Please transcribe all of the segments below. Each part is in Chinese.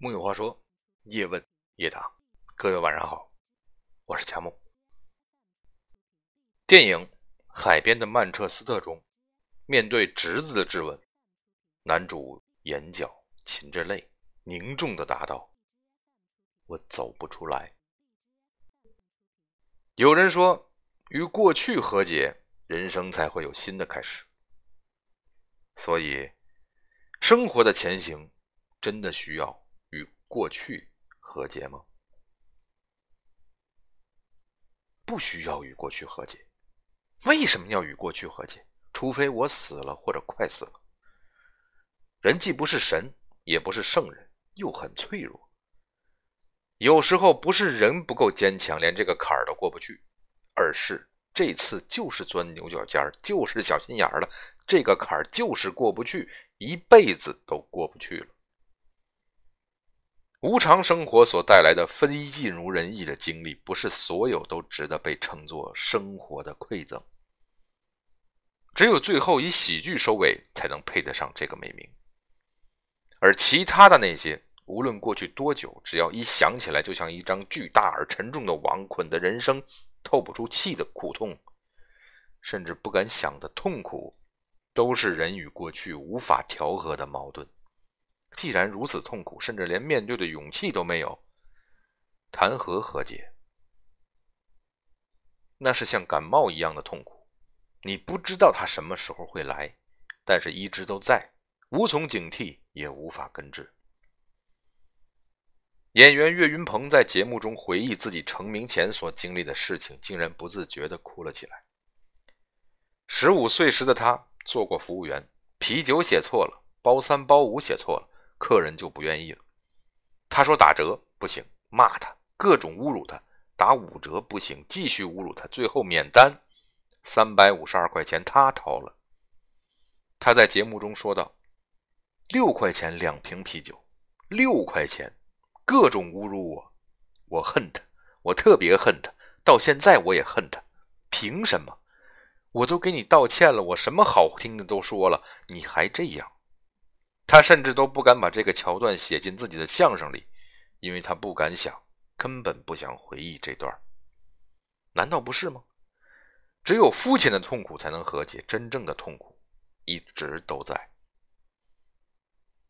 木有话说，叶问叶答，各位晚上好，我是佳木。电影《海边的曼彻斯特》中，面对侄子的质问，男主眼角噙着泪，凝重的答道：“我走不出来。”有人说，与过去和解，人生才会有新的开始。所以，生活的前行真的需要。过去和解吗？不需要与过去和解。为什么要与过去和解？除非我死了或者快死了。人既不是神，也不是圣人，又很脆弱。有时候不是人不够坚强，连这个坎儿都过不去，而是这次就是钻牛角尖儿，就是小心眼儿了，这个坎儿就是过不去，一辈子都过不去了。无常生活所带来的非尽如人意的经历，不是所有都值得被称作生活的馈赠。只有最后以喜剧收尾，才能配得上这个美名。而其他的那些，无论过去多久，只要一想起来，就像一张巨大而沉重的网，捆的人生透不出气的苦痛，甚至不敢想的痛苦，都是人与过去无法调和的矛盾。既然如此痛苦，甚至连面对的勇气都没有，谈何和解？那是像感冒一样的痛苦，你不知道它什么时候会来，但是一直都在，无从警惕，也无法根治。演员岳云鹏在节目中回忆自己成名前所经历的事情，竟然不自觉地哭了起来。十五岁时的他做过服务员，啤酒写错了，包三包五写错了。客人就不愿意了。他说打折不行，骂他，各种侮辱他。打五折不行，继续侮辱他。最后免单，三百五十二块钱他掏了。他在节目中说道：“六块钱两瓶啤酒，六块钱，各种侮辱我，我恨他，我特别恨他，到现在我也恨他。凭什么？我都给你道歉了，我什么好听的都说了，你还这样。”他甚至都不敢把这个桥段写进自己的相声里，因为他不敢想，根本不想回忆这段。难道不是吗？只有父亲的痛苦才能和解，真正的痛苦一直都在。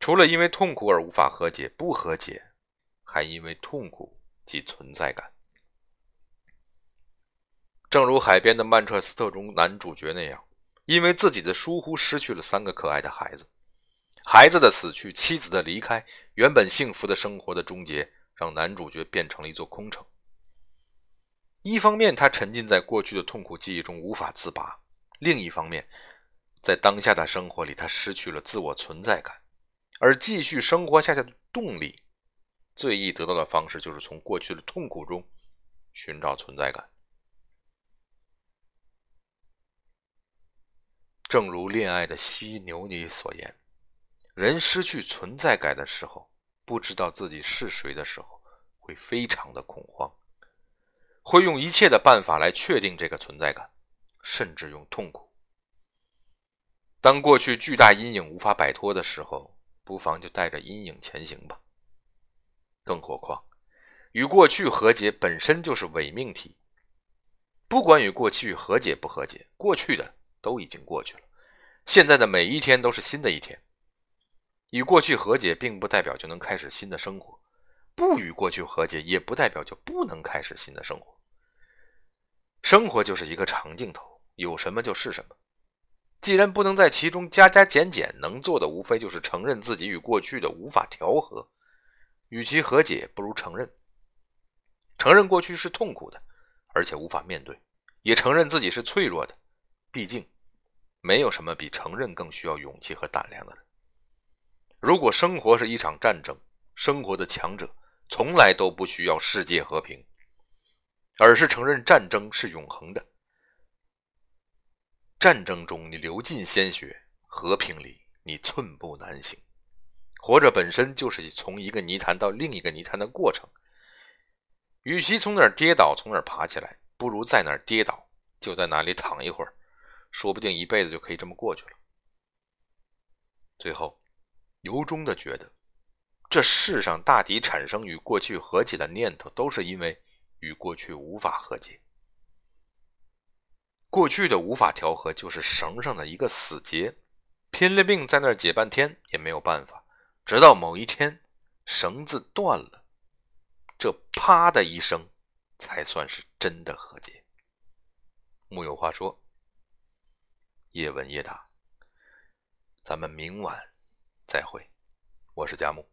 除了因为痛苦而无法和解，不和解，还因为痛苦及存在感。正如海边的曼彻斯特中男主角那样，因为自己的疏忽，失去了三个可爱的孩子。孩子的死去，妻子的离开，原本幸福的生活的终结，让男主角变成了一座空城。一方面，他沉浸在过去的痛苦记忆中无法自拔；另一方面，在当下的生活里，他失去了自我存在感。而继续生活下去的动力，最易得到的方式就是从过去的痛苦中寻找存在感。正如恋爱的犀牛里所言。人失去存在感的时候，不知道自己是谁的时候，会非常的恐慌，会用一切的办法来确定这个存在感，甚至用痛苦。当过去巨大阴影无法摆脱的时候，不妨就带着阴影前行吧。更何况，与过去和解本身就是伪命题。不管与过去和解不和解，过去的都已经过去了，现在的每一天都是新的一天。与过去和解，并不代表就能开始新的生活；不与过去和解，也不代表就不能开始新的生活。生活就是一个长镜头，有什么就是什么。既然不能在其中加加减减，能做的无非就是承认自己与过去的无法调和。与其和解，不如承认。承认过去是痛苦的，而且无法面对；也承认自己是脆弱的。毕竟，没有什么比承认更需要勇气和胆量的了。如果生活是一场战争，生活的强者从来都不需要世界和平，而是承认战争是永恒的。战争中你流尽鲜血，和平里你寸步难行。活着本身就是从一个泥潭到另一个泥潭的过程。与其从哪儿跌倒从哪儿爬起来，不如在哪儿跌倒就在哪里躺一会儿，说不定一辈子就可以这么过去了。最后。由衷的觉得，这世上大抵产生与过去和解的念头，都是因为与过去无法和解。过去的无法调和，就是绳上的一个死结，拼了命在那儿解半天也没有办法，直到某一天绳子断了，这啪的一声，才算是真的和解。木有话说，叶问叶答，咱们明晚再会，我是佳木。